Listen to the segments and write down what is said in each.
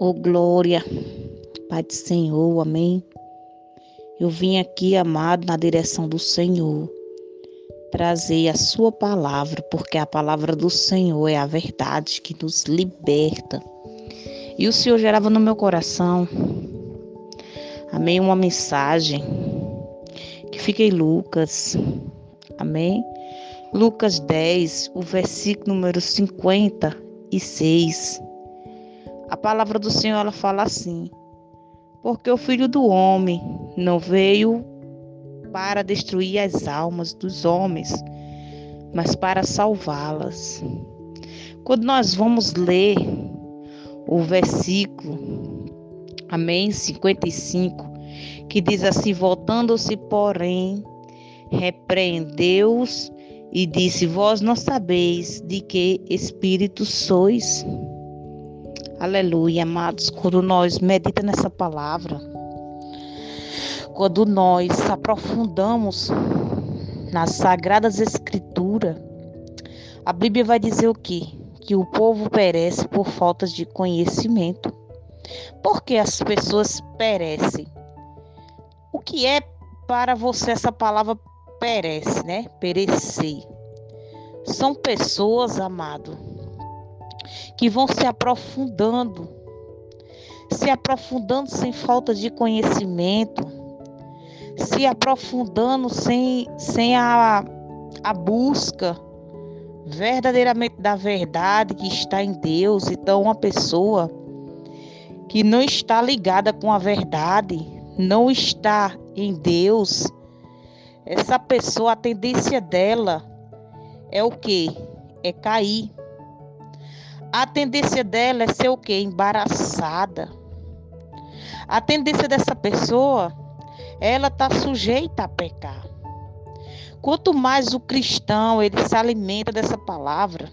Oh glória, Pai do Senhor, amém. Eu vim aqui, amado, na direção do Senhor, trazer a Sua palavra, porque a palavra do Senhor é a verdade que nos liberta. E o Senhor gerava no meu coração, amém, uma mensagem que fica em Lucas, amém. Lucas 10, o versículo número 56. Palavra do Senhor ela fala assim: Porque o filho do homem não veio para destruir as almas dos homens, mas para salvá-las. Quando nós vamos ler o versículo, amém, 55, que diz assim: Voltando-se, porém, repreendeu-os e disse: Vós não sabeis de que espírito sois. Aleluia, amados. Quando nós medita nessa palavra, quando nós aprofundamos nas sagradas escrituras, a Bíblia vai dizer o quê? Que o povo perece por falta de conhecimento. Por que as pessoas perecem? O que é para você essa palavra perece, né? Perecer. São pessoas, amado, que vão se aprofundando, se aprofundando sem falta de conhecimento, se aprofundando sem, sem a, a busca verdadeiramente da verdade que está em Deus. Então, uma pessoa que não está ligada com a verdade, não está em Deus, essa pessoa, a tendência dela é o que? É cair. A tendência dela é ser o quê? Embaraçada. A tendência dessa pessoa, ela está sujeita a pecar. Quanto mais o cristão ele se alimenta dessa palavra,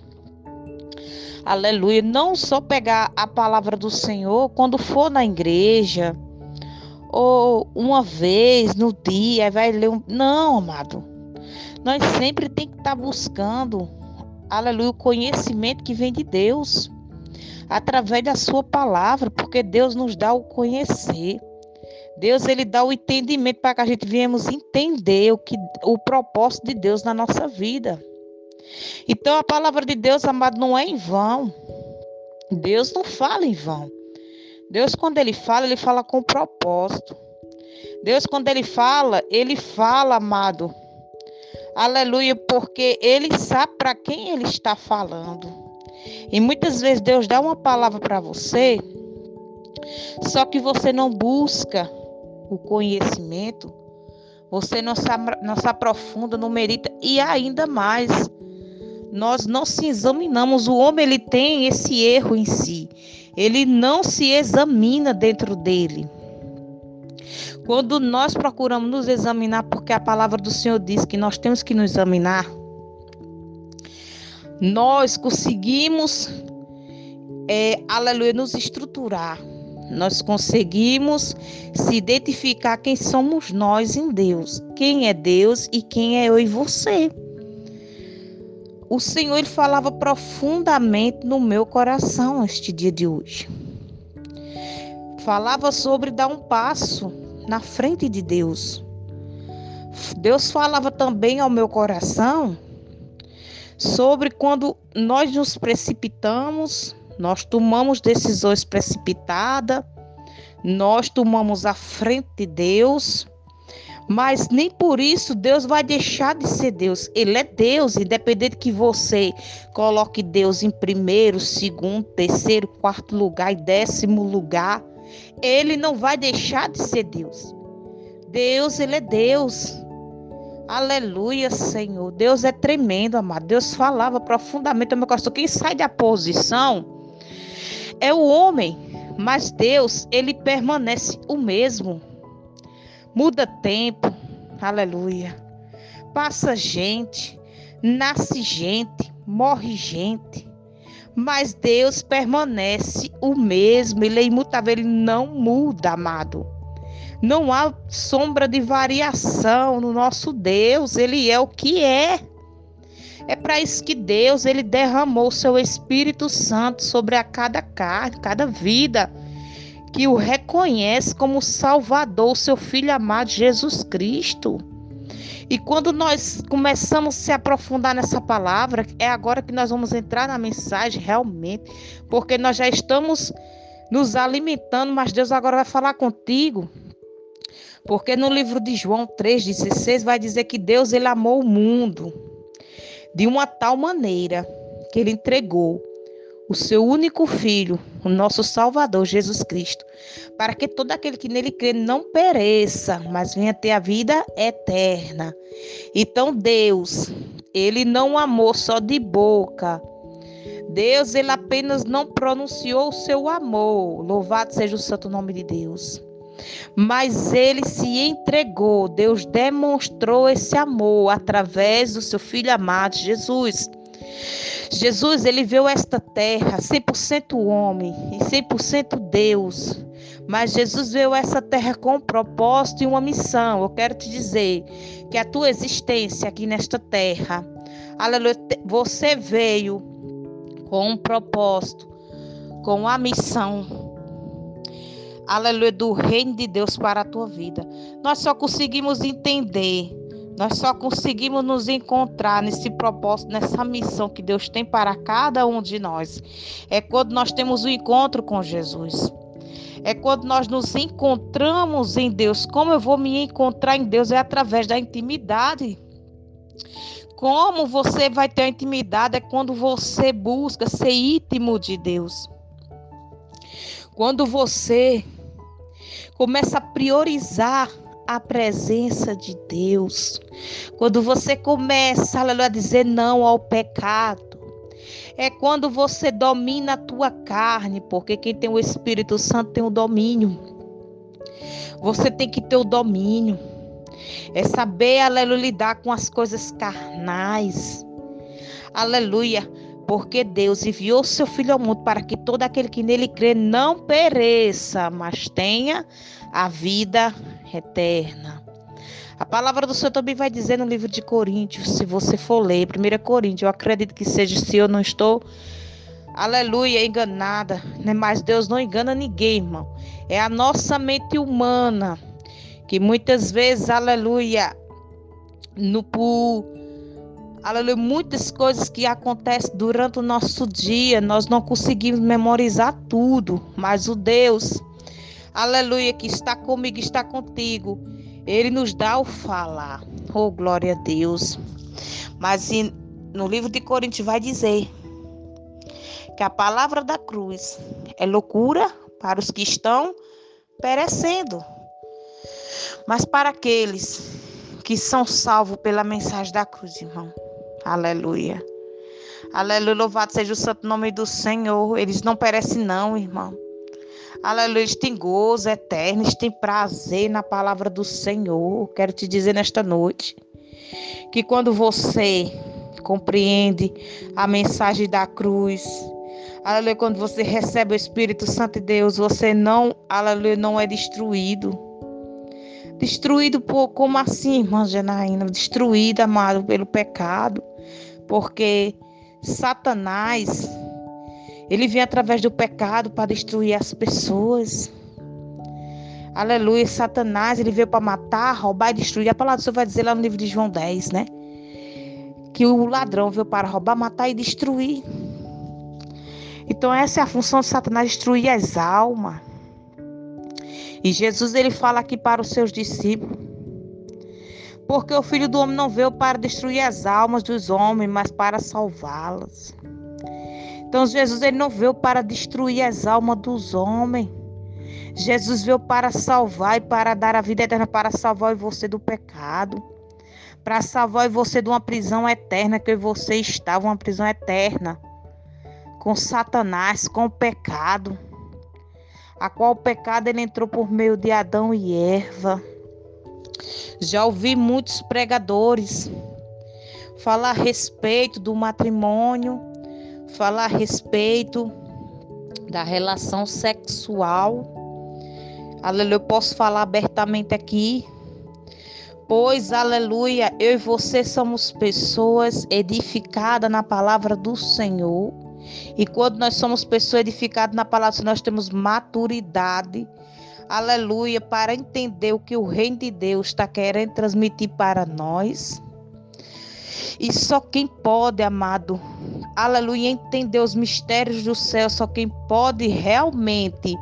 aleluia, não só pegar a palavra do Senhor quando for na igreja, ou uma vez no dia, vai ler um. Não, amado. Nós sempre tem que estar tá buscando aleluia, o conhecimento que vem de Deus, através da sua palavra, porque Deus nos dá o conhecer. Deus ele dá o entendimento para que a gente viemos entender o que o propósito de Deus na nossa vida. Então a palavra de Deus, amado, não é em vão. Deus não fala em vão. Deus quando ele fala, ele fala com propósito. Deus quando ele fala, ele fala, amado, Aleluia, porque ele sabe para quem ele está falando. E muitas vezes Deus dá uma palavra para você, só que você não busca o conhecimento, você não se, não se aprofunda, não merita, e ainda mais, nós não se examinamos. O homem ele tem esse erro em si, ele não se examina dentro dele. Quando nós procuramos nos examinar, porque a palavra do Senhor diz que nós temos que nos examinar, nós conseguimos, é, aleluia, nos estruturar. Nós conseguimos se identificar quem somos nós em Deus, quem é Deus e quem é eu e você. O Senhor ele falava profundamente no meu coração este dia de hoje. Falava sobre dar um passo na frente de Deus. Deus falava também ao meu coração sobre quando nós nos precipitamos, nós tomamos decisões precipitadas, nós tomamos a frente de Deus, mas nem por isso Deus vai deixar de ser Deus. Ele é Deus, independente que você coloque Deus em primeiro, segundo, terceiro, quarto lugar e décimo lugar. Ele não vai deixar de ser Deus. Deus, ele é Deus. Aleluia, Senhor. Deus é tremendo, amado. Deus falava profundamente no meu coração. Quem sai da posição é o homem, mas Deus, ele permanece o mesmo. Muda tempo. Aleluia. Passa gente, nasce gente, morre gente mas Deus permanece o mesmo, ele é imutável, ele não muda, amado. Não há sombra de variação no nosso Deus, ele é o que é. É para isso que Deus ele derramou seu Espírito Santo sobre a cada carne, cada vida. que o reconhece como Salvador, seu Filho amado Jesus Cristo. E quando nós começamos a se aprofundar nessa palavra, é agora que nós vamos entrar na mensagem realmente, porque nós já estamos nos alimentando, mas Deus agora vai falar contigo. Porque no livro de João 3,16 vai dizer que Deus ele amou o mundo de uma tal maneira que ele entregou o seu único filho, o nosso Salvador Jesus Cristo, para que todo aquele que nele crê não pereça, mas venha ter a vida eterna. Então Deus, ele não amou só de boca. Deus, ele apenas não pronunciou o seu amor. Louvado seja o santo nome de Deus. Mas ele se entregou, Deus demonstrou esse amor através do seu filho amado Jesus. Jesus, ele veio esta terra 100% homem e 100% Deus. Mas Jesus veio essa terra com um propósito e uma missão. Eu quero te dizer que a tua existência aqui nesta terra, aleluia, você veio com um propósito, com a missão aleluia, do reino de Deus para a tua vida. Nós só conseguimos entender nós só conseguimos nos encontrar nesse propósito, nessa missão que Deus tem para cada um de nós. É quando nós temos o um encontro com Jesus. É quando nós nos encontramos em Deus. Como eu vou me encontrar em Deus? É através da intimidade. Como você vai ter intimidade? É quando você busca ser íntimo de Deus. Quando você começa a priorizar a presença de Deus. Quando você começa aleluia, a dizer não ao pecado. É quando você domina a tua carne, porque quem tem o Espírito Santo tem o domínio. Você tem que ter o domínio. É saber, aleluia, lidar com as coisas carnais. Aleluia. Porque Deus enviou seu Filho ao mundo para que todo aquele que nele crê não pereça, mas tenha a vida eterna. A palavra do Senhor também vai dizer no livro de Coríntios, se você for ler, 1 Coríntios, eu acredito que seja, se eu não estou, aleluia, enganada, né? mas Deus não engana ninguém, irmão. É a nossa mente humana, que muitas vezes, aleluia, no por, aleluia, muitas coisas que acontecem durante o nosso dia, nós não conseguimos memorizar tudo, mas o Deus aleluia, que está comigo, está contigo. Ele nos dá o falar. Oh, glória a Deus. Mas no livro de Coríntios vai dizer que a palavra da cruz é loucura para os que estão perecendo. Mas para aqueles que são salvos pela mensagem da cruz, irmão. Aleluia. Aleluia, louvado seja o santo nome do Senhor. Eles não perecem não, irmão. Aleluia, eles têm gozo eterno, eles têm prazer na palavra do Senhor. Quero te dizer nesta noite que quando você compreende a mensagem da cruz, aleluia, quando você recebe o Espírito Santo de Deus, você não, aleluia, não é destruído. Destruído por, como assim, irmã Janaína? Destruído, amado, pelo pecado. Porque Satanás ele vem através do pecado para destruir as pessoas. Aleluia. Satanás, ele veio para matar, roubar e destruir. A palavra do Senhor vai dizer lá no livro de João 10, né? Que o ladrão veio para roubar, matar e destruir. Então, essa é a função de Satanás, destruir as almas. E Jesus, ele fala aqui para os seus discípulos. Porque o filho do homem não veio para destruir as almas dos homens, mas para salvá-las. Então Jesus ele não veio para destruir as almas dos homens. Jesus veio para salvar e para dar a vida eterna, para salvar você do pecado, para salvar você de uma prisão eterna que você estava, uma prisão eterna, com Satanás, com o pecado, a qual o pecado ele entrou por meio de Adão e Eva. Já ouvi muitos pregadores falar a respeito do matrimônio, falar a respeito da relação sexual. Aleluia, eu posso falar abertamente aqui. Pois, aleluia, eu e você somos pessoas edificadas na palavra do Senhor. E quando nós somos pessoas edificadas na palavra, nós temos maturidade, aleluia, para entender o que o reino de Deus está querendo transmitir para nós. E só quem pode, amado, aleluia, entender os mistérios do céu, só quem pode realmente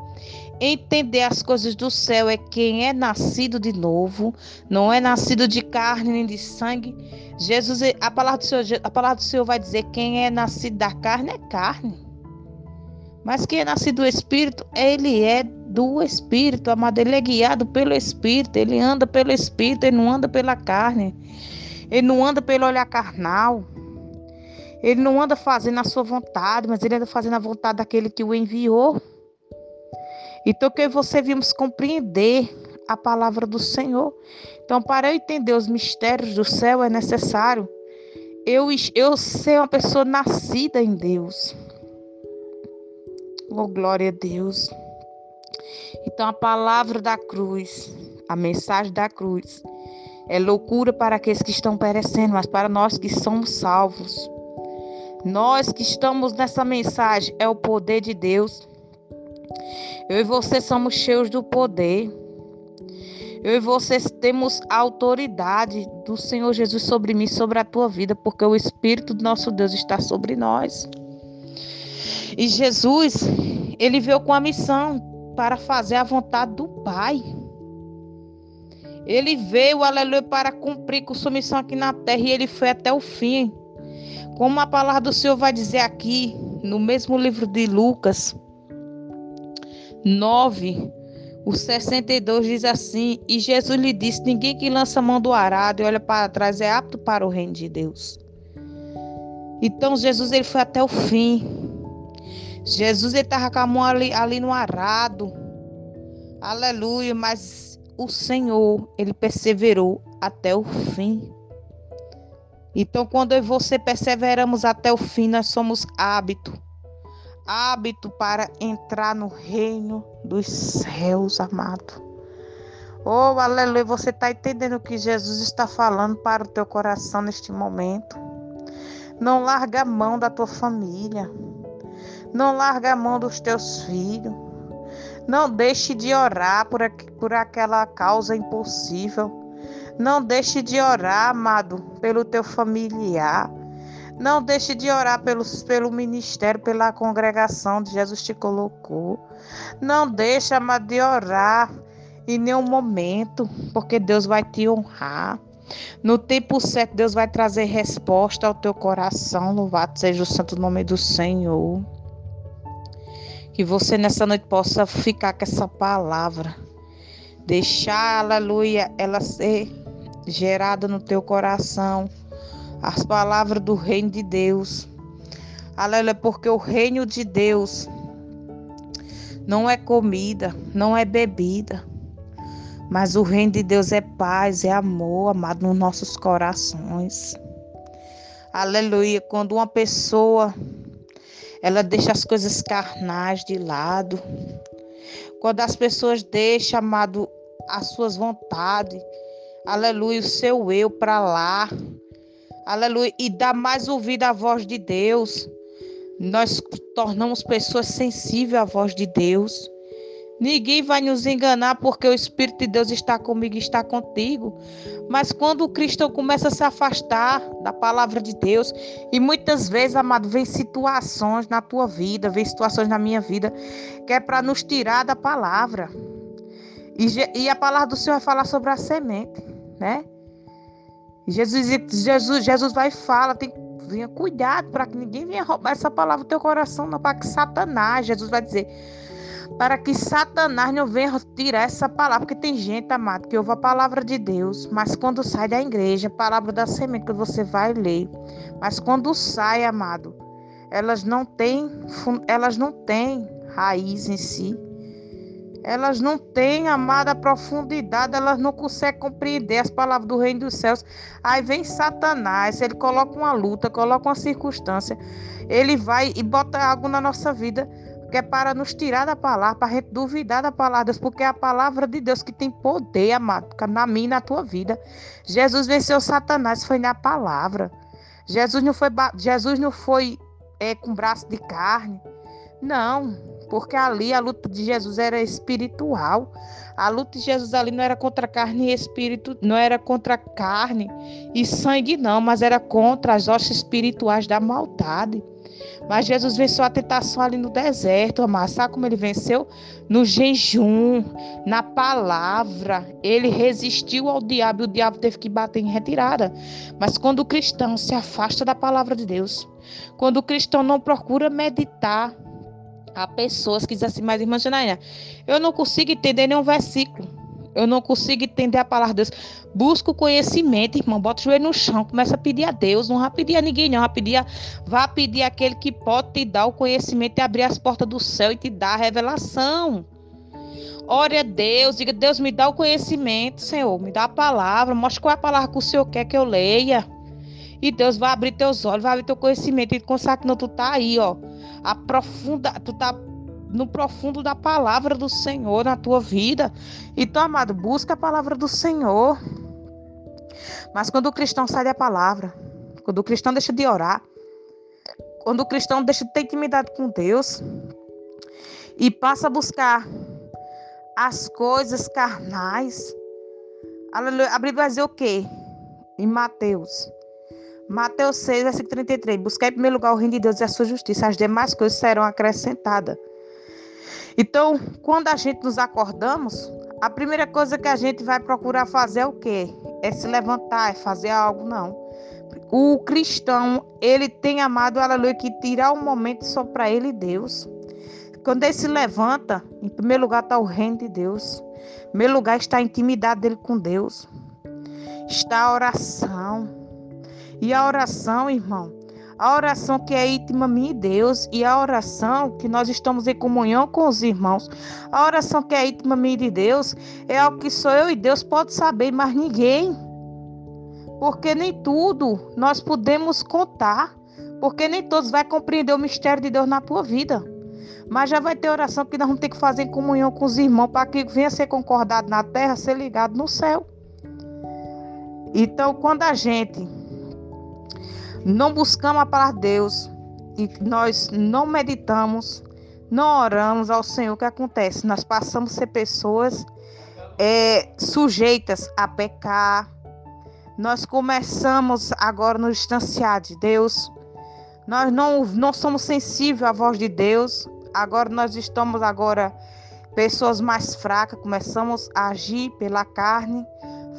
entender as coisas do céu é quem é nascido de novo, não é nascido de carne nem de sangue. Jesus, a palavra do Senhor, a palavra do Senhor vai dizer quem é nascido da carne é carne. Mas quem é nascido do Espírito, ele é do Espírito, amado. Ele é guiado pelo Espírito, ele anda pelo Espírito, ele não anda pela carne. Ele não anda pelo olhar carnal. Ele não anda fazendo a sua vontade, mas ele anda fazendo a vontade daquele que o enviou. Então, que você vimos compreender a palavra do Senhor. Então, para eu entender os mistérios do céu, é necessário eu, eu ser uma pessoa nascida em Deus. Oh, glória a Deus. Então, a palavra da cruz, a mensagem da cruz, é loucura para aqueles que estão perecendo, mas para nós que somos salvos. Nós que estamos nessa mensagem, é o poder de Deus. Eu e você somos cheios do poder. Eu e você temos a autoridade do Senhor Jesus sobre mim, sobre a tua vida, porque o Espírito do nosso Deus está sobre nós. E Jesus, ele veio com a missão para fazer a vontade do Pai. Ele veio, aleluia, para cumprir com sua missão aqui na terra e ele foi até o fim. Como a palavra do Senhor vai dizer aqui, no mesmo livro de Lucas, 9, o 62 diz assim: E Jesus lhe disse: Ninguém que lança a mão do arado e olha para trás é apto para o reino de Deus. Então Jesus ele foi até o fim. Jesus estava com a mão ali, ali no arado. Aleluia, mas o Senhor, ele perseverou até o fim. Então, quando eu e você perseveramos até o fim, nós somos hábito hábito para entrar no reino dos céus, amado. Oh, aleluia, você está entendendo o que Jesus está falando para o teu coração neste momento? Não larga a mão da tua família. Não larga a mão dos teus filhos. Não deixe de orar por, por aquela causa impossível. Não deixe de orar, amado, pelo teu familiar. Não deixe de orar pelos, pelo ministério, pela congregação de Jesus te colocou. Não deixe, amado, de orar em nenhum momento, porque Deus vai te honrar. No tempo certo, Deus vai trazer resposta ao teu coração. Louvado seja o santo nome do Senhor. Que você nessa noite possa ficar com essa palavra. Deixar, aleluia, ela ser gerada no teu coração as palavras do reino de Deus. Aleluia, porque o reino de Deus não é comida, não é bebida, mas o reino de Deus é paz, é amor, amado, nos nossos corações. Aleluia, quando uma pessoa ela deixa as coisas carnais de lado, quando as pessoas deixam, amado, as suas vontades, aleluia, o seu eu para lá, aleluia, e dá mais ouvido à voz de Deus. Nós tornamos pessoas sensíveis à voz de Deus. Ninguém vai nos enganar porque o Espírito de Deus está comigo e está contigo. Mas quando o cristão começa a se afastar da palavra de Deus, e muitas vezes, amado, vem situações na tua vida, vem situações na minha vida, que é para nos tirar da palavra. E, e a palavra do Senhor vai falar sobre a semente, né? Jesus, Jesus, Jesus vai e fala, tem cuidado para que ninguém venha roubar essa palavra do teu coração, não para que Satanás, Jesus vai dizer, para que Satanás não venha tirar essa palavra, porque tem gente, amado, que ouve a palavra de Deus, mas quando sai da igreja, a palavra da semente que você vai ler, mas quando sai, amado, elas não têm, elas não têm raiz em si elas não têm, amada, profundidade, elas não conseguem compreender as palavras do reino dos céus. Aí vem Satanás, ele coloca uma luta, coloca uma circunstância, ele vai e bota algo na nossa vida, que é para nos tirar da palavra, para a gente duvidar da palavra de Deus, porque é a palavra de Deus que tem poder, amado, na minha e na tua vida. Jesus venceu Satanás, foi na palavra. Jesus não foi, Jesus não foi é, com braço de carne. Não, porque ali a luta de Jesus era espiritual. A luta de Jesus ali não era contra carne e espírito, não era contra carne e sangue, não, mas era contra as hostes espirituais da maldade. Mas Jesus venceu a tentação ali no deserto, amado. Sabe como ele venceu? No jejum, na palavra. Ele resistiu ao diabo e o diabo teve que bater em retirada. Mas quando o cristão se afasta da palavra de Deus, quando o cristão não procura meditar, há pessoas que dizem assim, mas irmã Janaína, eu não consigo entender nenhum versículo. Eu não consigo entender a palavra de Deus. Busca o conhecimento, irmão. Bota o joelho no chão. Começa a pedir a Deus. Não vai pedir a ninguém, não. Vai pedir, a... vai pedir aquele que pode te dar o conhecimento e abrir as portas do céu e te dar a revelação. Ore a Deus. Diga, Deus, me dá o conhecimento, Senhor. Me dá a palavra. Mostra qual é a palavra que o Senhor quer que eu leia. E Deus vai abrir teus olhos, vai abrir teu conhecimento. E consagrar que não, tu tá aí, ó. Aprofunda, tu tá no profundo da palavra do Senhor na tua vida. Então, amado, busca a palavra do Senhor. Mas quando o cristão sai da palavra, quando o cristão deixa de orar, quando o cristão deixa de ter intimidade com Deus e passa a buscar as coisas carnais, a Bíblia vai dizer o quê? Em Mateus. Mateus 6, versículo 33. Buscar em primeiro lugar o reino de Deus e a sua justiça, as demais coisas serão acrescentadas. Então, quando a gente nos acordamos, a primeira coisa que a gente vai procurar fazer é o quê? É se levantar, é fazer algo, não. O cristão, ele tem amado, aleluia, que tirar um momento só para ele e Deus. Quando ele se levanta, em primeiro lugar está o reino de Deus. Em primeiro lugar está a intimidade dele com Deus. Está a oração. E a oração, irmão, a oração que é íntima minha e Deus e a oração que nós estamos em comunhão com os irmãos. A oração que é íntima minha de Deus é algo que só eu e Deus pode saber, mas ninguém. Porque nem tudo nós podemos contar, porque nem todos vai compreender o mistério de Deus na tua vida. Mas já vai ter oração que nós vamos ter que fazer em comunhão com os irmãos para que venha ser concordado na terra, ser ligado no céu. Então, quando a gente não buscamos a palavra de Deus e nós não meditamos, não oramos ao Senhor, o que acontece? Nós passamos a ser pessoas é, sujeitas a pecar. Nós começamos agora a nos distanciar de Deus. Nós não, não somos sensíveis à voz de Deus. Agora nós estamos agora pessoas mais fracas, começamos a agir pela carne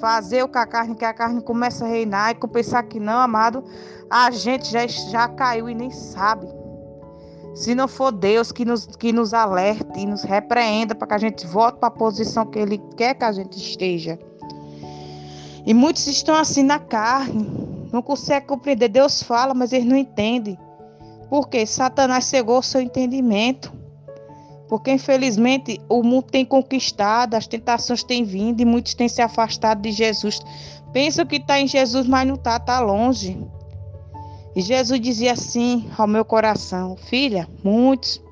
fazer o que a carne, que a carne começa a reinar e pensar que não, amado, a gente já, já caiu e nem sabe. Se não for Deus que nos, que nos alerte e nos repreenda para que a gente volte para a posição que Ele quer que a gente esteja. E muitos estão assim na carne, não conseguem compreender. Deus fala, mas eles não entendem. Porque Satanás cegou o seu entendimento. Porque, infelizmente, o mundo tem conquistado, as tentações têm vindo e muitos têm se afastado de Jesus. Pensam que está em Jesus, mas não está, está longe. E Jesus dizia assim ao meu coração: Filha, muitos,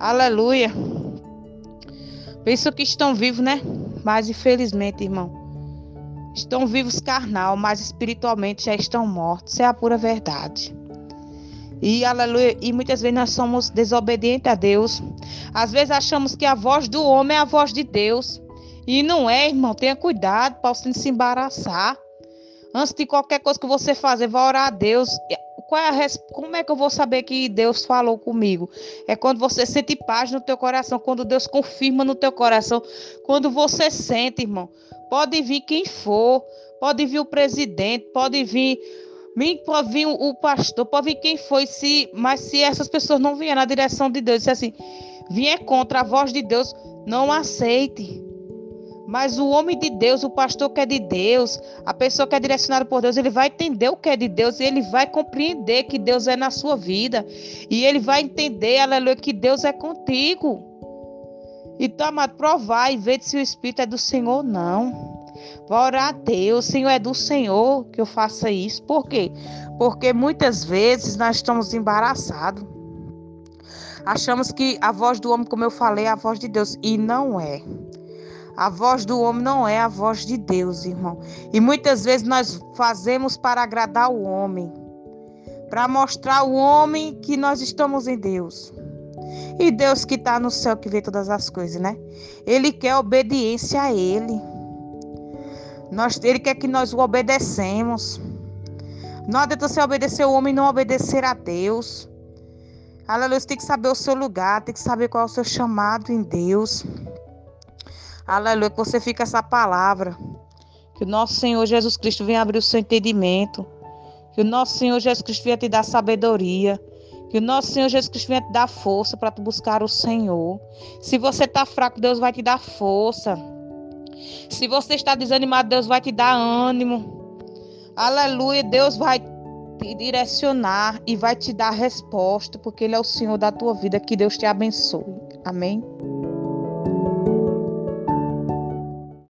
aleluia. Pensam que estão vivos, né? Mas, infelizmente, irmão, estão vivos carnal, mas espiritualmente já estão mortos. Isso é a pura verdade. E aleluia, e muitas vezes nós somos desobedientes a Deus. Às vezes achamos que a voz do homem é a voz de Deus. E não é, irmão. Tenha cuidado para você não se embaraçar. Antes de qualquer coisa que você fazer, vá orar a Deus. É a Como é que eu vou saber que Deus falou comigo? É quando você sente paz no teu coração, quando Deus confirma no teu coração, quando você sente, irmão. Pode vir quem for, pode vir o presidente, pode vir pode vir o pastor, pode vir quem foi, se, mas se essas pessoas não vierem na direção de Deus, se assim, vier contra a voz de Deus, não aceite. Mas o homem de Deus, o pastor que é de Deus, a pessoa que é direcionada por Deus, ele vai entender o que é de Deus e ele vai compreender que Deus é na sua vida. E ele vai entender, aleluia, que Deus é contigo. Então, amado, provar e ver se o Espírito é do Senhor ou não. Vá orar a Deus, Senhor, é do Senhor que eu faça isso. Por quê? Porque muitas vezes nós estamos embaraçados. Achamos que a voz do homem, como eu falei, é a voz de Deus. E não é. A voz do homem não é a voz de Deus, irmão. E muitas vezes nós fazemos para agradar o homem. para mostrar o homem que nós estamos em Deus. E Deus que está no céu, que vê todas as coisas, né? Ele quer obediência a Ele. Nós, ele quer que nós o obedecemos. Não adianta você obedecer o homem e não obedecer a Deus. Aleluia, você tem que saber o seu lugar, tem que saber qual é o seu chamado em Deus. Aleluia, que você fica essa palavra. Que o nosso Senhor Jesus Cristo venha abrir o seu entendimento. Que o nosso Senhor Jesus Cristo venha te dar sabedoria. Que o nosso Senhor Jesus Cristo venha te dar força para tu buscar o Senhor. Se você está fraco, Deus vai te dar força. Se você está desanimado, Deus vai te dar ânimo. Aleluia, Deus vai te direcionar e vai te dar resposta, porque Ele é o Senhor da tua vida. Que Deus te abençoe. Amém.